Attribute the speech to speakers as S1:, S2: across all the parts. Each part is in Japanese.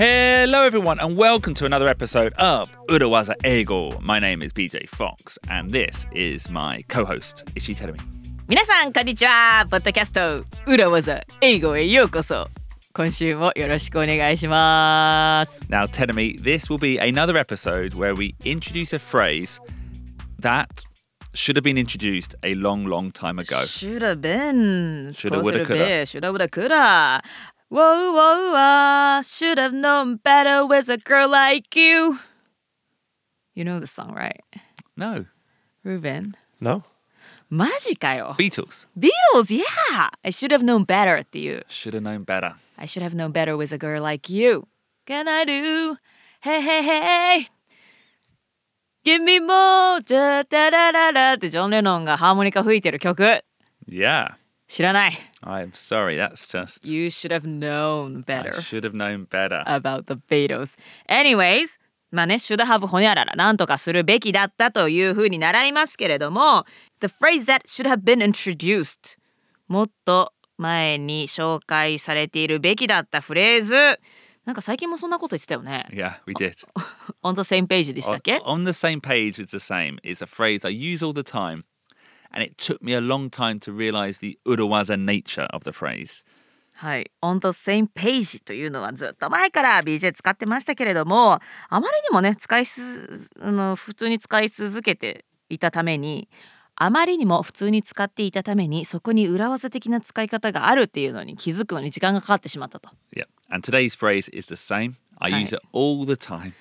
S1: Hello, everyone, and welcome to another episode of Urawaza Eigo. My name is BJ Fox, and this is my co host, Ishi Terumi.
S2: 皆さんこんにちはポッドキャスト裏技英語へようこそ今週もよろしくお願いします
S1: Now, Terumi, this will be another episode where we introduce a phrase that should have been introduced a long, long time ago.
S2: Should have been
S1: Shoulda, woulda, coulda.
S2: Should have woulda coulda Whoa whoa whoa Should have known better with a girl like you You know the song right?
S1: No.
S2: Ruben
S3: No?
S2: マジかよ
S1: Beatles.
S2: Beatles yeah I should have known better っていう
S1: Should have known better.
S2: I should have known better with a girl like you. Can I do? Hey, hey, hey. Give me more. ダダダダダってジョン・レノンがハーモニカ吹いてる曲。
S1: Yeah.
S2: 知らない。
S1: I'm sorry, that's just.
S2: You should have known
S1: I
S2: better
S1: should have known better.
S2: about the Beatles. Anyways, まあね、should have ほにゃらら、なんとかするべきだったというふうに習いますけれども、the phrase that should have been introduced もっと前に紹介されているべきだったフレーズ。なんか最近もそんなこと言ってたよね。
S1: yeah, we did.
S2: on the same page でした
S1: on,
S2: っけ
S1: on the same page is the same. It's a phrase I use all the time, and it took me a long time to realize the Urawaza nature of the phrase.
S2: はい。on the same page というのはずっと前から BJ 使ってましたけれども、あまりにもね、使いす、あの、普通に使い続けていたために、あまりにも普通に使っていたために、そこに裏技的な使い方があるっていうのに気づくのに時間がかかってしまったと。
S1: Yeah, and today's phrase is the same. I use it all the time.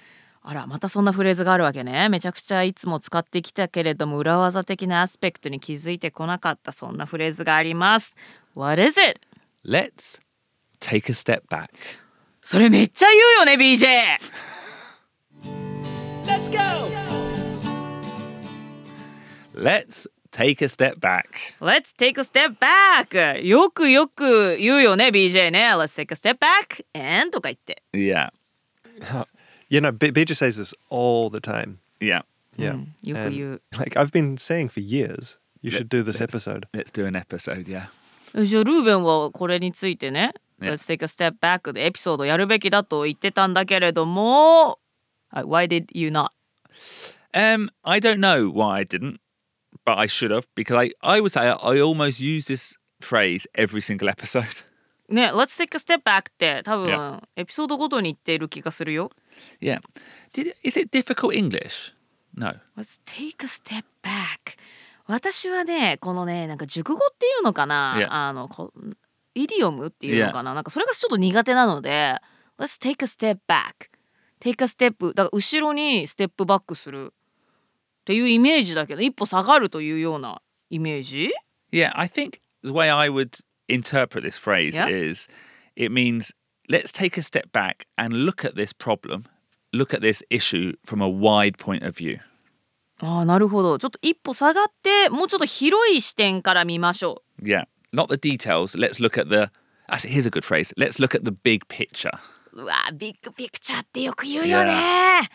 S2: あら、またそんなフレーズがあるわけね。めちゃくちゃいつも使ってきたけれども、裏技的なアスペクトに気づいてこなかったそんなフレーズがあります。What is it?
S1: Let's take a step back.
S2: それめっちゃ言うよね BJ
S3: Let's go!
S1: Let's take a step back.
S2: Let's take a step back よくよく言うよね BJ ね Let's take a step back and とか言って
S1: Yeah,
S3: You know, B- BJ says this all the time.
S1: yeah.
S3: Yeah.
S2: よく言う
S3: Like, I've been saying for years, you
S1: Let-
S3: should do this
S1: let's-
S3: episode.
S1: Let's do an episode. Yeah.
S2: じゃあルーベンはこれについてね
S1: Yeah.
S2: Let's take a step back でエピソードやるべきだと言ってたんだけれども Why did you not?
S1: Um, I don't know why I didn't, but I should have because I, I would say I, I almost use this phrase every single episode.
S2: ね Let's take a step back って多分
S1: Yeah.
S2: エピソードごとに言っている気がするよ
S1: Yeah. Did, is it difficult English? No.
S2: Let's take a step back 私はねこのねなんか熟語っていうのかな、
S1: Yeah.
S2: あのこイディオムっていうのかな、なんかそれがちょっと苦手なので Let's take a step back take a step だから後ろにステップバックするっていうイメージだけど一歩下がるというようなイメージ
S1: Yeah, I think the way I would interpret this phrase
S2: Yeah.
S1: is it means let's take a step back and look at this problem, look at this issue from a wide point of view.
S2: ああなるほどちょっと一歩下がってもうちょっと広い視点から見ましょ
S1: Yeah. Not the details. Let's look at the. Actually, here's a good phrase. Let's look at the big picture.
S2: ううわビッグピクチャーってよく言うよね、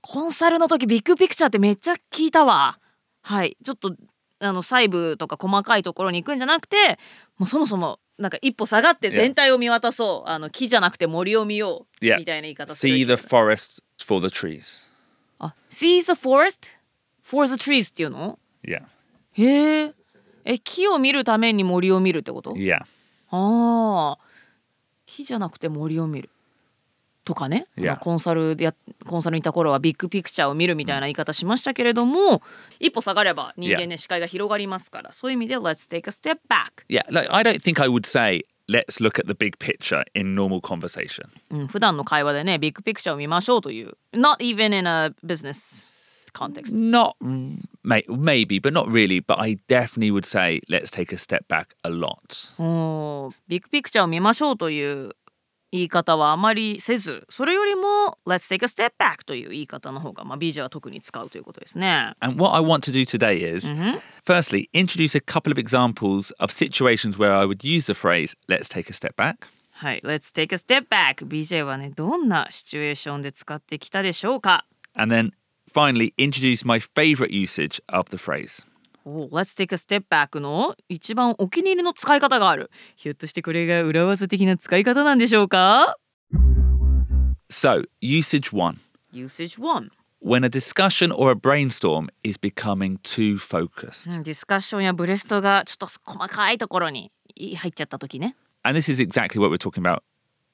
S2: コンサルの時ビッグピクチャーってめっちゃ聞いたわはいちょっと あの細部とか細かいところに行くんじゃなくてもうそもそもなんか一歩下がって全体を見渡そう、あの木じゃなくて森を見よう.みたいな言い方する
S1: See the forest for the trees.
S2: あ See the forest for the trees っていうの
S1: ？Yeah.
S2: へええ木を見るために森を見るってこと
S1: ？Yeah.
S2: ああ木じゃなくて森を見るとかね、
S1: Yeah.
S2: まあコンサルでやコンサルにいた頃はビッグピクチャーを見るみたいな言い方しましたけれども、一歩下がれば人間ね、視界が広がりますからそういう意味で Let's take a step back、
S1: Yeah. Like, I don't think I would say let's look at the big picture in normal conversation.
S2: うん、普段の会話でねビッグピクチャーを見ましょうという Not even in a business context
S1: Not may, maybe, but not really. But I definitely would say let's take a step back a lot.
S2: おービッグピクチャーを見ましょうという言い方はあまりせずそれよりも Let's take a step back という言い方の方が、まあ、BJ は特に使うということですね。
S1: And what I want to do today is, firstly, introduce a couple of examples of situations where I would use the phrase "Let's take a step back,"
S2: はい、Let's take a step back BJ はねどんなシチュエーションで使ってきたでしょうか
S1: and then finally introduce my favorite usage of the phrase.
S2: お Let's take a step back の一番お気に入りの使い方があるひょっとしてこれが裏技的な使い方なんでしょうか
S1: So, usage one.
S2: Usage 1
S1: When a discussion or a brainstorm is becoming too focused.
S2: うんディスカッションやブレストがちょっと細かいところに入っちゃった時ね
S1: And this is exactly what we're talking about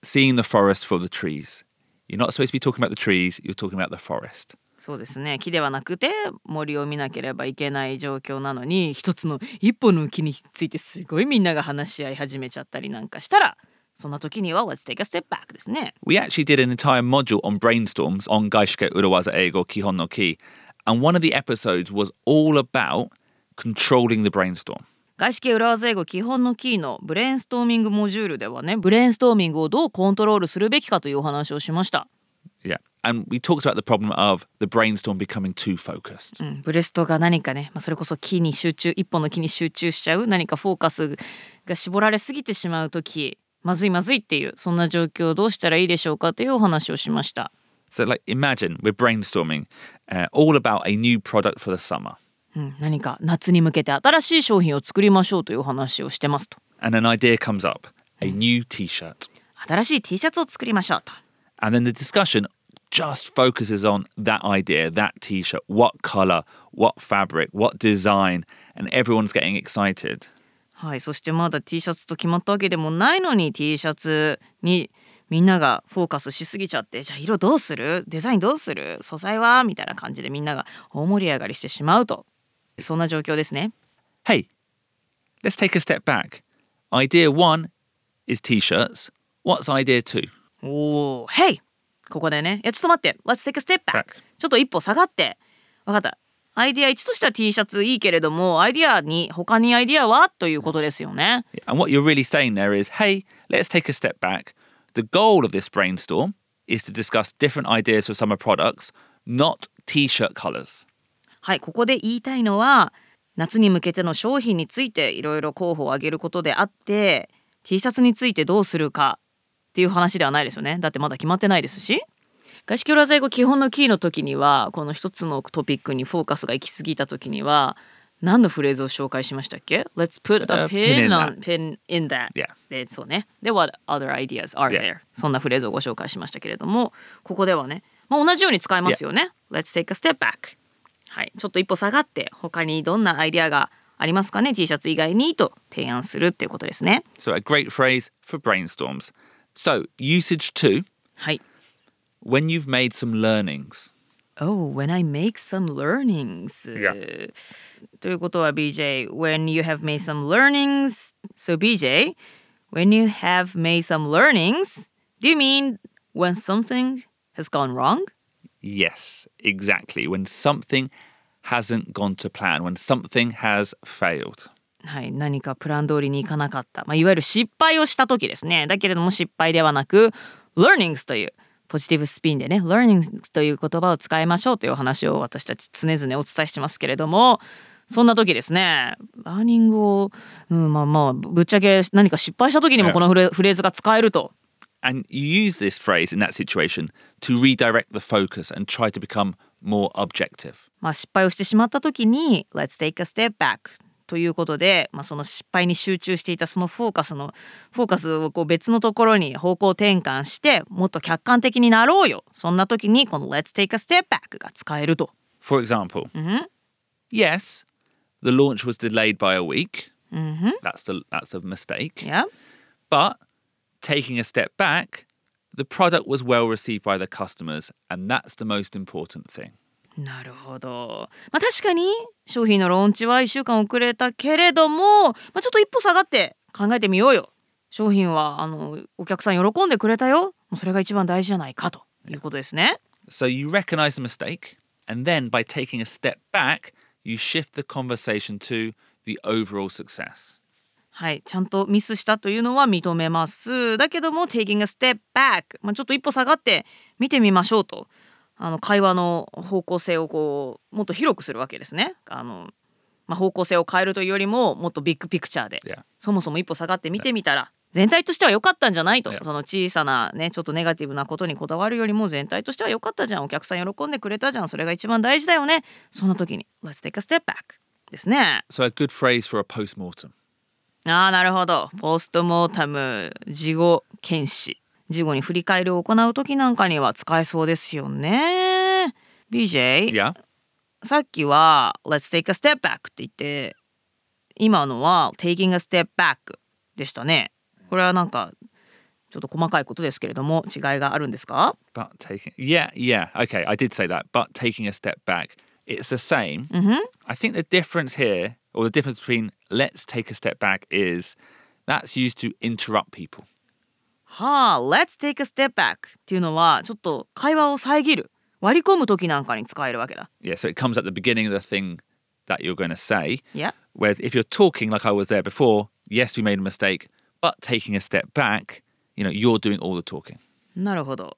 S1: seeing the forest for the trees. You're not supposed to be talking about the trees, you're talking about the forest.
S2: そうですね。木ではなくて森を見なければいけない状況なのに一つの一本の木についてすごいみんなが話し合い始めちゃったりなんかしたらそんな時には Let's take a step back ですね。
S1: We actually did an entire module on brainstorms on 外資系裏技英語基本の木 and one of the episodes was all about controlling
S2: キーのブレインストーミングモジュールではねブレインストーミングをどうコントロールするべきかというお話をしました。
S1: Yeah. And we talked about the problem of the brainstorm becoming too focused.
S2: うん、ブレストが何かね、まあ、それこそ木に集中一本の木に集中しちゃう何かフォーカスが絞られすぎてしまう時まずいまずいっていうそんな状況をどうしたらいいでしょうかというお話をしました。
S1: So, like, imagine we're brainstorming uh, all about a new product for the summer.
S2: うん、何か夏に向けて新しい商品を作りましょうというお話をしてますと
S1: And an idea comes up a new t shirt.
S2: 新しい T シャツを作りましょうと
S1: And then the discussion just focuses on that idea, that t shirt, what color, what fabric, what design, and everyone's getting excited.
S2: はいそしてまだ T シャツと決まったわけでもないのに T シャツにみんながフォーカスしすぎちゃってじゃあ色どうするデザインどうする素材はみたいな感じでみんなが大盛り上がりしてしまうとそんな状況ですね
S1: Hey, let's take a step back. Idea one is t shirts. What's idea two?
S2: おお Hey ここでねいやちょっと待って Let's take a step back. ちょっと一歩下がってわかったアイディア1としては T シャツいいけれどもアイディアに他にアイディアはということですよね
S1: And what you're really saying there is, hey, let's take a step back. The goal of this brainstorm is to discuss different ideas for summer products, not t shirt colors.
S2: はいここで言いたいのは夏に向けての商品についていろいろ候補を挙げることであって T シャツについてどうするかっていう話ではないですよねだってまだ決まってないですし外資系裏在語基本のキーの時にはこの一つのトピックにフォーカスが行き過ぎた時には何のフレーズを紹介しましたっけ ?Let's put a
S1: Uh,
S2: pin,
S1: pin in
S2: on, pin in that.
S1: Yeah.
S2: で、そうね。で、What other ideas are
S1: Yeah.
S2: there? そんなフレーズをご紹介しましたけれども、ここではね、まあ、同じように使えますよね。Let's take a step back. はい。ちょっと一歩下がって、他にどんなアイデアがありますかね ?T シャツ以外にと提案するっていうことですね。
S1: So, a great phrase for brainstorms. So, usage two,
S2: はい。
S1: when you've made some learnings.
S2: Oh, when I make some learnings.
S1: Yeah.
S2: ということは BJ, when you have made some learnings. So BJ, when you have made some learnings, do you mean when something has gone wrong?
S1: Yes, exactly. When something hasn't gone to plan, when something has failed.
S2: はい、何かプラン通りにいかなかった、まあ、いわゆる失敗をした時ですね。だけれども失敗ではなく learnings というポジティブスピンでね learnings という言葉を使いましょうというお話を私たち常々お伝えしてますけれどもそんな時ですねラーニングを、うん、まあまあぶっちゃけ何か失敗した時にもこのフレフレーズが使えると。
S1: And you use this phrase in that situation to redirect the focus and try to become more objective.
S2: まあ、失敗をしてしまった時に Let's take a step back ということで、まあ、その失敗に集中していたそのフォーカスのフォーカスをこう別のところに方向転換してもっと客観的になろうよそんな時にこの Let's take a step back が使えると。
S1: For example, yes, the launch was delayed by a week. That's the that's a mistake.
S2: Yeah?
S1: But taking a step back, the product was well received by the customers, and that's the most important thing.
S2: なるほど。まあ、確かに商品のローンチは1週間遅れたけれども、まあ、ちょっと一歩下がって考えてみようよ。商品はあのお客さん喜んでくれたよ。もうそれが一番大事じゃないかということですね。
S1: So you recognize the mistake, and then by taking a step back, you shift the conversation to the overall success.
S2: はい、ちゃんとミスしたというのは認めます。だけども、taking a step back、まあ、ちょっと一歩下がって見てみましょうと。あの会話の方向性をこうもっと広くするわけですね。あのまあ、方向性を変えるというよりももっとビッグピクチャーで、
S1: Yeah.
S2: そもそも一歩下がって見てみたら全体としては良かったんじゃないと、
S1: Yeah.
S2: その小さなねちょっとネガティブなことにこだわるよりも全体としては良かったじゃんお客さん喜んでくれたじゃんそれが一番大事だよねそんな時に「Let's take a step back」ですね。
S1: So a good phrase for a post-mortem.
S2: ああなるほどポストモータム事後検視事後に振り返りを行う時なんかには使えそうですよね。BJ、
S1: Yeah.
S2: さっきは Let's take a step back って言って今のは taking a step back でしたね。これはなんかちょっと細かいことですけれども違いがあるんですか
S1: But taking, yeah, yeah, okay, I did say that. But taking a step back, it's the same. I think the difference here, or the difference between let's take a step back, is that's used to interrupt people.
S2: はあ Let's take a step back っていうのはちょっと会話を遮る割り込む時なんかに使えるわけだ。
S1: Yeah, so it comes at the beginning of the thing that you're going to say.
S2: いや
S1: Whereas if you're talking like I was there before, yes, we made a mistake, but taking a step back, you know, you're doing all the talking.
S2: なるほど。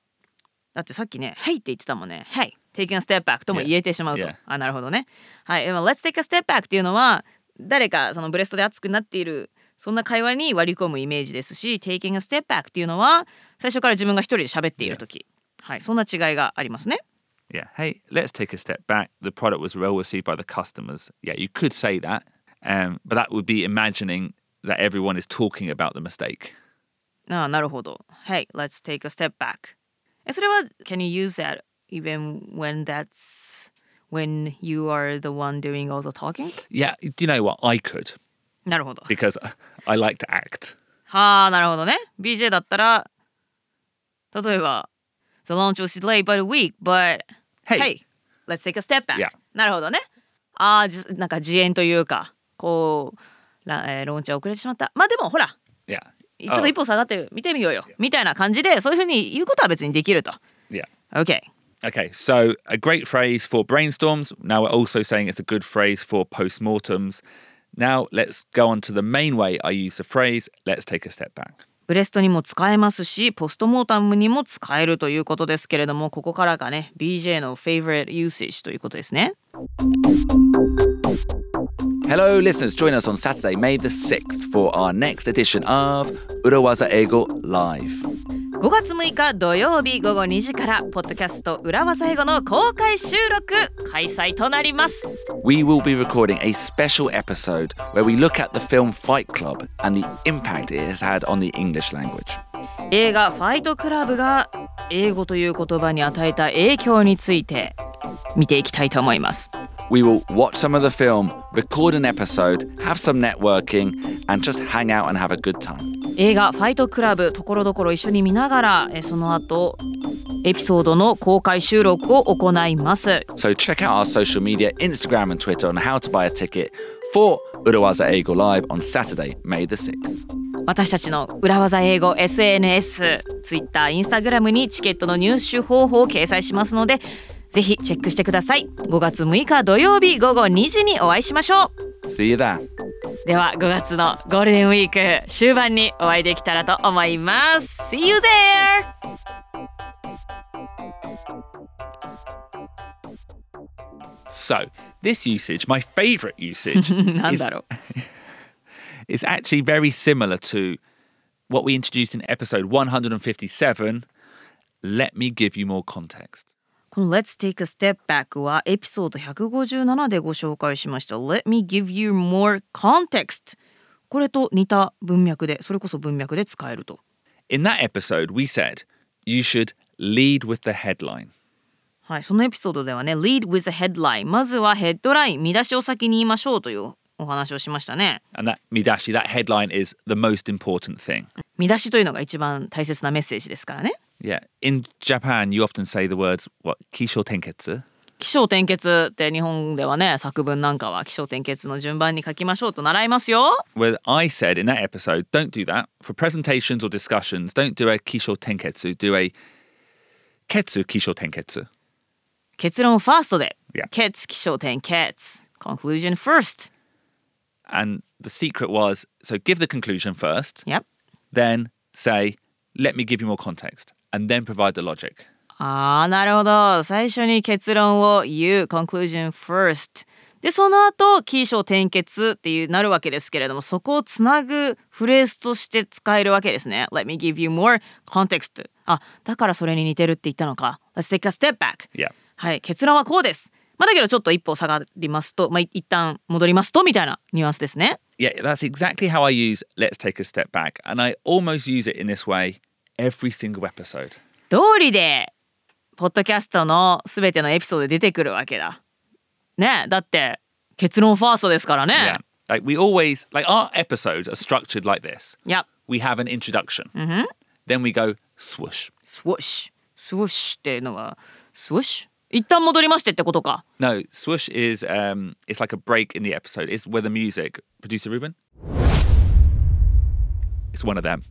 S2: だってさっきね「Hey」って言ってたもんね「Hey taking a step back」とも言えてしまうと。
S1: Yeah.
S2: あなるほどね。はい。Let's take a step back っていうのは誰かそのブレストで熱くなっているそんな会話に割り込むイメージですし Taking a step back っていうのは最初から自分が一人で喋っている時、はい、そんな違いがありますね。
S1: Yeah, hey, let's take a step back. The product was well received by the customers. Yeah, you could say that, um, but that would be imagining that everyone is talking about the mistake.
S2: ああなるほど。Hey, let's take a step back. えそれは Can you use that even when that's when you are the one doing all the talking?
S1: Yeah, do you know what? I could
S2: なるほど。
S1: because I like to act.
S2: はあなるほどね BJ だったら例えば The launch was delayed by a week but Hey. let's take a step back、
S1: Yeah.
S2: なるほどねああじなんか自演というかこうラ,、えーローンチは遅れてしまったまあでもほら
S1: Yeah.
S2: ちょっと一歩下がって見てみようよ、みたいな感じでそういうふうに言うことは別にできると
S1: Yeah.
S2: OK
S1: Okay, so a great phrase for brainstorms. Now we're also saying it's a good phrase for postmortems. Now let's go on to the main way I use the phrase, let's take a step back.
S2: ブレストにも使えますしポストモータムにも使えるということですけれどもここからがね BJ の favorite usage ということですね
S1: Hello, listeners. Join us on Saturday, May the 6th, for our next edition of Urawaza Ego Live.
S2: 5月6日土曜日午後2時からポッドキャスト裏技英語の公開収録開催となります
S1: We will be recording a special episode where we look at the film Fight Club and the impact it has had on the English language.
S2: 映画ファイトクラブが英語という言葉に与えた影響について見ていきたいと思います
S1: We will watch some of the film, record an episode, have some networking, and just hang out and have a good time.
S2: 映画ファイトクラブところどころ一緒に見ながらえその後エピソードの公開収録を行います
S1: So check out our social media, Instagram and Twitter, on how to buy a ticket for Urawaza Ego Live on Saturday, May the 6th.
S2: 私たちの裏技英語 SNS、Twitter、Instagram にチケットの入手方法を掲載しますのでぜひチェックしてください5月6日土曜日午後2時にお会いしましょう
S1: See you there.
S2: では5月のゴールデンウィーク終盤にお会いできたらと思います See you there!
S1: So, this usage, my favorite usage,
S2: なん
S1: is,
S2: だろう
S1: is actually very similar to what we introduced in episode 157. Let me give you more context.
S2: この Let's take a step back はエピソード157でご紹介しました Let me give you more context これと似た文脈でそれこそ文脈で使えると
S1: In that episode, we said you should lead with the headline.
S2: はい、そのエピソードではね Lead with a headline まずはヘッドライン見出しを先に言いましょうというお話をしましたね
S1: And that Midashi, that headline is the most important thing.
S2: 見出しというのが一番大切なメッセージですからね
S1: Yeah. In Japan, you often say the words, what, kisho tenketsu?
S2: 起承転結って日本ではね作文なんかは起承転結の順番に書きましょうと習いますよ
S1: Where I said in that episode, don't do that. For presentations or discussions, don't do a kisho tenketsu, do a ketsu kisho tenketsu.
S2: 結論ファーストで
S1: Yeah.
S2: ケツ起承転結 conclusion first
S1: And the secret was so give the conclusion first,
S2: Yep
S1: then say, let me give you more context, And then provide the logic.
S2: あーなるほど最初に結論を言う conclusion first でその後起承転結っていうなるわけですけれどもそこをつなぐフレーズとして使えるわけですね Let me give you more context あだからそれに似てるって言ったのか Let's take a step back
S1: Yeah.
S2: はい結論はこうですまあだけどちょっと一歩下がりますとまあい一旦戻りますとみたいなニュアンスですね
S1: Yeah, that's exactly how I use let's take a step back. And I almost use it in this way every single episode.
S2: 通りでポッドキャストのすべてのエピソードで出てくるわけだ。ねだって結論ファーストですからね。
S1: Yeah. Like we always like our episodes are structured like this.
S2: いや、
S1: We have an introduction. Then we go swoosh.
S2: スウォッシュ。スウォッシュっていうのは、スウォッシュ一旦戻りましてってことか。
S1: No, swoosh is um it's like a break in the episode. It's where the music producer Ruben. It's one of them.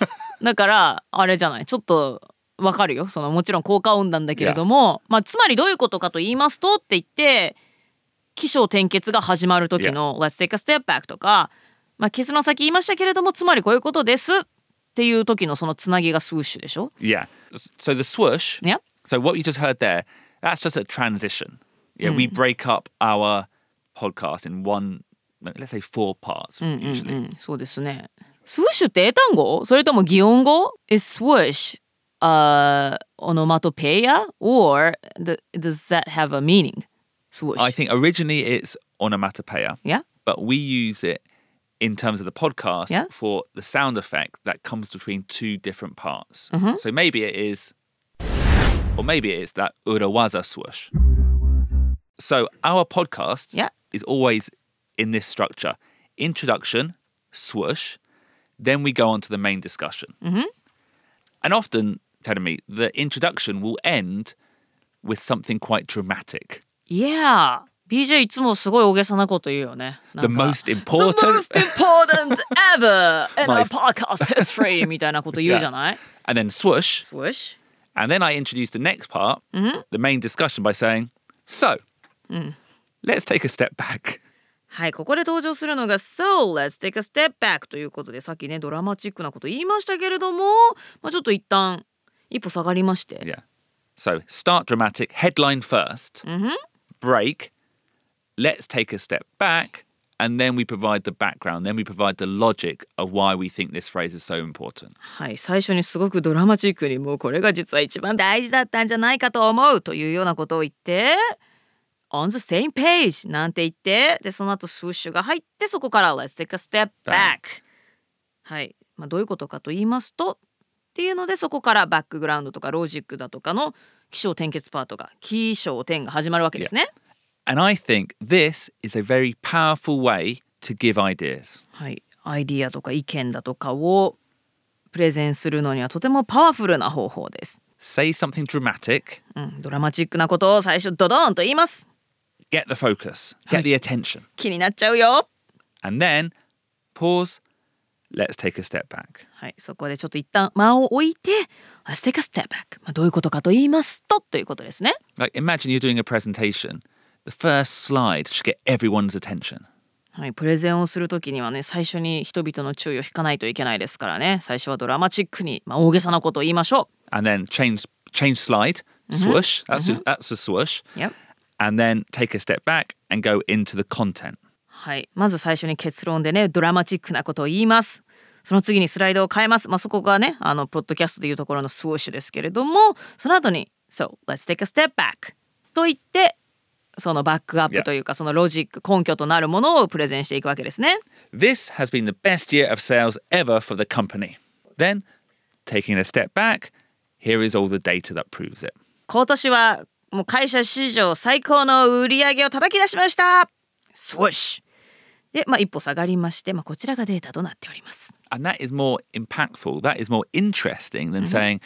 S2: だから、あれじゃない。ちょっとわかるよ。そのもちろん効果音なんだけれども、まあつまりどういうことかと言いますとって言って、起承転結が始まる時の Let's take a step back とか、まあ結論先言いましたけれども、つまりこういうことですっていう時のそのつなぎがスウッシュでしょ
S1: Yeah. So the swoosh.
S2: Yeah.
S1: So what you just heard there, that's just a transition. Yeah, we break up our podcast in one, let's say four parts usually.
S2: うん、そうですね。スウッシュって英単語それとも擬音語 ?Is swoosh uh, onomatopoeia or the, does that have a meaning? Swoosh.
S1: I think originally it's onomatopoeia,
S2: yeah?
S1: but we use it in terms of the podcast
S2: Yeah.
S1: for the sound effect that comes between two different parts.
S2: Mm-hmm.
S1: So maybe it is, or maybe it is that urawaza swoosh. So our podcast
S2: Yeah.
S1: is always in this structure introduction, swoosh, then we go on to the main discussion. And often, telling me, the introduction will end with something quite dramatic.
S2: Yeah. BJ いつもすごい大げさなこと言うよね。なん
S1: The
S2: か
S1: most important-
S2: The most important ever in
S1: My-
S2: our podcast history みたいなこと言うじゃない、
S1: And then swoosh,
S2: Swoosh?
S1: And then I introduce the next part, the main discussion, by saying, So, let's take a step back.
S2: はい、ここで登場するのが So let's take a step back ということでさっきねドラマチックなこと言いましたけれども、まあ、ちょっと一旦一歩下がりまして、
S1: Yeah. So, start dramatic, headline 1st break, let's take a step back, and then we provide the background, then we provide the logic of why we think this phrase is so important.
S2: はい、最初にすごくドラマチックにもうこれが実は一番大事だったんじゃないかと思うというようなことを言って On the same page なんて言ってでその後スウッシュが入ってそこから Let's take a step back はい、まあ、どういうことかと言いますとっていうのでそこからバックグラウンドとかロジックだとかの起承転結パートが起承転が始まるわけですね。
S1: And I think this is a very powerful way to give ideas.
S2: はい、アイディアとか意見だとかをプレゼンするのにはとてもパワフルな方法です。
S1: Say something dramatic,
S2: うん、ドラマチックなことを最初ドドーンと言います。
S1: Get the focus, get the attention,
S2: 気になっちゃうよ。
S1: and then pause, let's take a step back.
S2: はい、そこでちょっと一旦間を置いて Let's take a step back、まあ、どういうことかと言いますとということですね。
S1: Like, imagine you're doing a presentation. The first slide should get everyone's attention.
S2: はい、プレゼンをするときにはね最初に人々の注意を引かないといけないですからね最初はドラマチックに、まあ、大げさなことを言いましょ
S1: And then change change slide, swoosh. That's just, that's a swoosh.
S2: う。Yep
S1: And then take a step back and go into the content.
S2: はい、まず最初に結論でねドラマチックなことを言います。その次にスライドを変えます。まあ、そこがねあのポッドキャストでいうところのスウォッシュですけれどもその後に「So let's take a step back」と言ってそのバックアップ.というかそのロジック根拠となるものをプレゼンしていくわけですね。
S1: This has been the best year of sales ever for the company. Then, taking a step back, here is all the data that proves it.
S2: 今年はもう会社史上最高の売り上げを叩き出しました。スウォッシュで、まあ、一歩下がりまして、まあ、こちらがデータとなっております。
S1: And that is more impactful, that is more interesting than saying,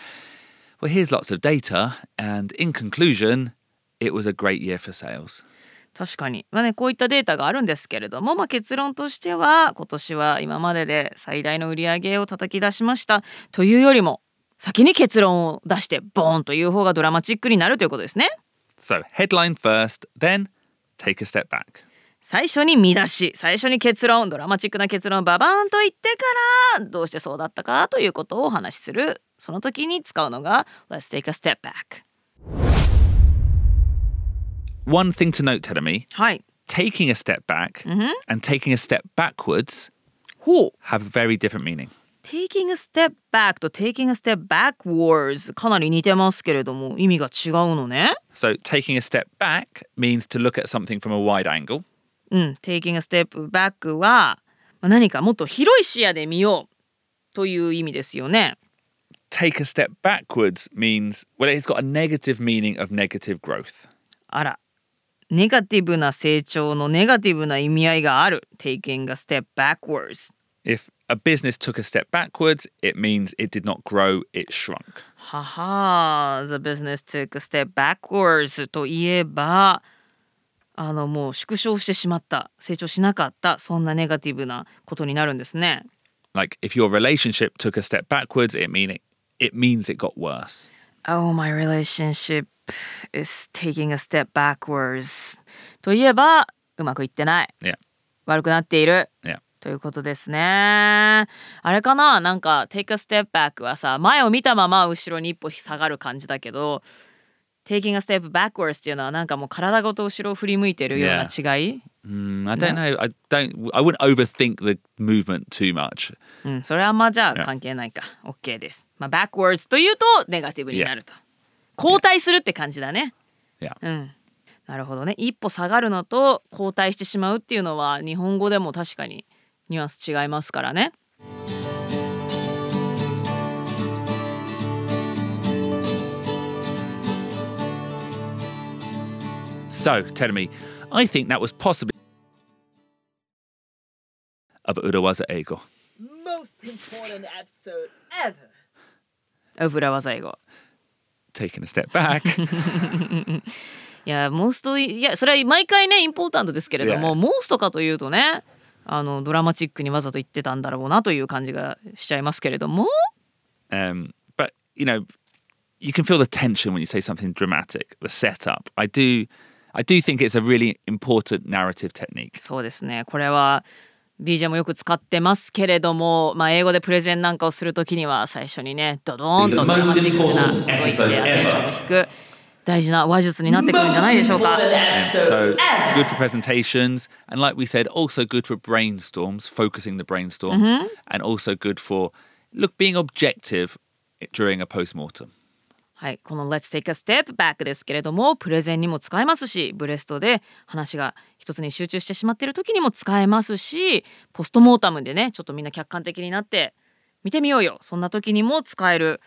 S1: well, here's lots of data, and in conclusion, it was a great year for sales.
S2: 確かに、まあね、こういったデータがあるんですけれども、まあ、結論としては今年は今までで最大の売り上げを叩き出しましたというよりも先に結論を出してボーンという方がドラマチックになるということですね。
S1: So, headline first, then take a step back.
S2: 最初に見出し最初に結論ドラマチックな結論をババーンと言ってからどうしてそうだったかということをお話しするその時に使うのが Let's take a step back
S1: One thing to note, Tedemi,
S2: はい
S1: taking a step back and taking a step backwards have very different meaning.
S2: Taking a step back と Taking a step backwards かなり似てますけれども意味が違うのね
S1: So, taking a step back means to look at something from a wide angle.
S2: うん、Taking a step back はまあ何かもっと広い視野で見ようという意味ですよね。
S1: take a step backwards means, well, it's got a negative meaning of negative growth.
S2: あらネガティブな成長のネガティブな意味合いがある taking a step backwards
S1: If a business took a step backwards, it means it did not grow, it shrunk.
S2: はは The business took a step backwards といえばあのもう縮小してしまった成長しなかったそんなネガティブなことになるんですね
S1: Like if your relationship took a step backwards, it mean it, it means it got worse.
S2: Oh, my relationship is taking a step backwards といえばうまくいってない
S1: Yeah.
S2: 悪くなっている
S1: Yeah.
S2: ということですね。あれかな？なんか take a step back はさ前を見たまま後ろに一歩下がる感じだけど taking a step backwards っていうのはなんかもう体ごと後ろを振り向いてるような違い、
S1: Mm, I don't know. I don't. I wouldn't overthink the movement too much.
S2: うん、それはあんまじゃあ.関係ないか。OK です、まあ、backwards というとネガティブになると。後退するって感じだね。
S1: Yeah.
S2: うん。なるほどね。一歩下がるのと後退してしまうっていうのは日本語でも確かにニュアンス違いますからね
S1: So, tell me, I think that was possibly of Urawaza Ego.
S2: Most important episode ever 裏技英語
S1: Taking a step back.
S2: いや、モースト、いや、それは毎回ね、インポータントですけれども.モーストかというとね、あのドラマチックにわざと言ってたんだろうなという感じがしちゃいますけれども、
S1: um, but you know, you can feel the tension when you say something dramatic. The setup. I do. I do think it's a really important narrative technique.
S2: そうですね、これは BJ もよく使ってますけれども、まあ、英語でプレゼンなんかをするときには最初にね、ドドーンとドラマチックなことを言ってアテンションを引く大事な話術になってくるんじゃないでしょうか。
S1: So good for presentations, and like we said, also good for brainstorms, focusing the brainstorm, and also good for look being objective during a post-mortem.
S2: はい、この Let's take a step back ですけれどもプレゼンにも使えますしブレストで話が一つに集中してしまっている時にも使えますしポストモータムでねちょっとみんな客観的になって見てみようよそんな時にも使える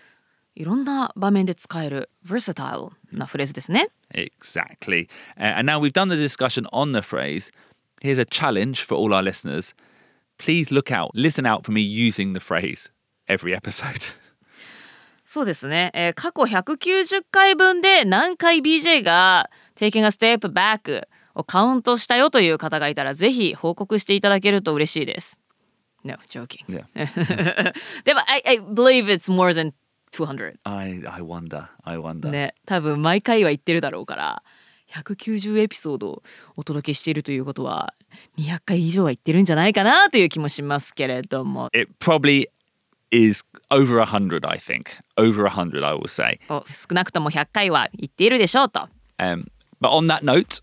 S2: いろんな場面で使える versatile なフレーズですね。
S1: Exactly. Uh, and now we've done the discussion on the phrase. Here's a challenge for all our listeners. Please look out, listen out for me using the phrase every episode.
S2: そうですね、えー過去190回分で何回 BJ が Taking a Step Back をカウントしたよという方がいたらぜひ報告していただけると嬉しいです。No, joking.
S1: Yeah.
S2: でも I, I believe it's more than 200.
S1: I, I wonder. I wonder.
S2: ね、多分毎回は言ってるだろうから190エピソードをお届けしているということは200回以上は言ってるんじゃないかなという気もしますけれども
S1: It probably is over a hundred, I think. Over a hundred, I will say.
S2: お少なくとも100回は言っているでしょうと。
S1: Um, but on that note,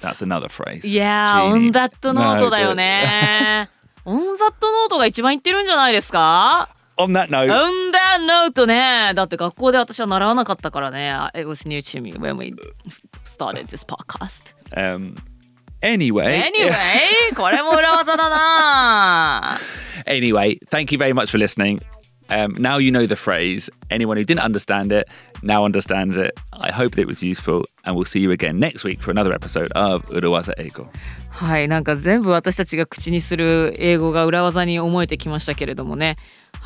S1: that's another phrase.
S2: いやー、オ.ンダットノートだよね。オンザットノートが一番言ってるんじゃないですか？
S1: On that note,
S2: オンダノートね。だって学校で私は習わなかったからね。It was new to me when we started this podcast.
S1: um, anyway,
S2: Anyway, これも裏技だな。
S1: Anyway, thank you very much for listening. Um, now you know the phrase. Anyone who didn't understand it now understands it. I hope that it was useful, and we'll see you again next week for another episode of Uruwaza Ego.
S2: はい、なんか全部私たちが口にする英語が裏技に思えてきましたけれどもね。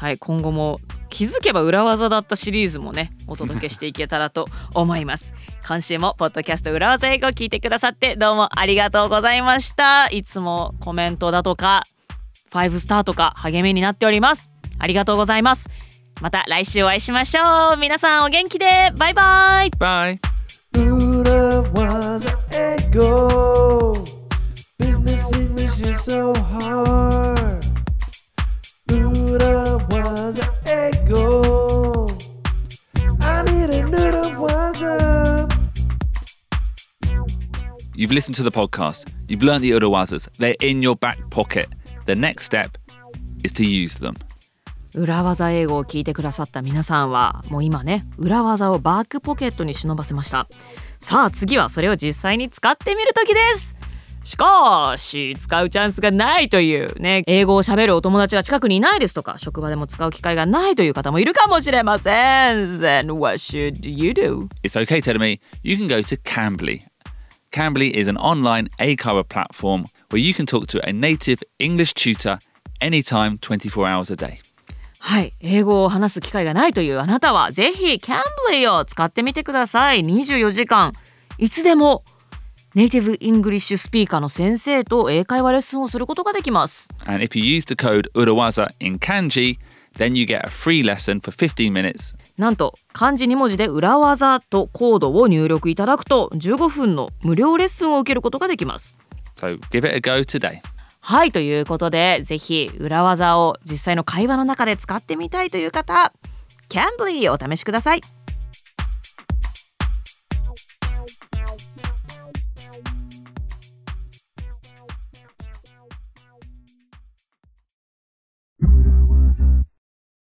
S2: はい、今後も気づけば裏技だったシリーズもね、お届けしていけたらと思います。今週もポッドキャスト裏技英語を聞いてくださってどうもありがとうございました。いつもコメントだとか、5スターとか励みになっております。ありがとうございます。また来週お会いしましょう。皆さんお元気でバイバイ
S1: Bye.
S4: Buddha was an echo.
S1: You've listened to the podcast. You've learned the Uruwazas. They're in your back pocket. The next step is to use them.
S2: 裏技英語を聞いてくださった皆さんはもう今ね裏技をバックポケットに忍ばせましたさあ次はそれを実際に使ってみる時ですしかし使うチャンスがないというね英語を喋るお友達が近くにいないですとか職場でも使う機会がないという方もいるかもしれません Then what should you do?
S1: It's okay, Telemi. You can go to Cambly. Cambly is an online ACARA platform where you can talk to a native English tutor anytime, 24 hours a day.
S2: はい英語を話す機会がないというあなたはぜひ Cambly を使ってみてください24時間いつでもネイティブイングリッシュスピーカーの先生と英会話レッスンをすることができます
S1: And if you use the code 裏技 in kanji, then you get a free lesson for 15 minutes.
S2: なんと漢字2文字で裏技とコードを入力いただくと15分の無料レッスンを受けることができます
S1: So give it a go today.
S2: はいということでぜひ裏技を実際の会話の中で使ってみたいという方 Cambly お試しください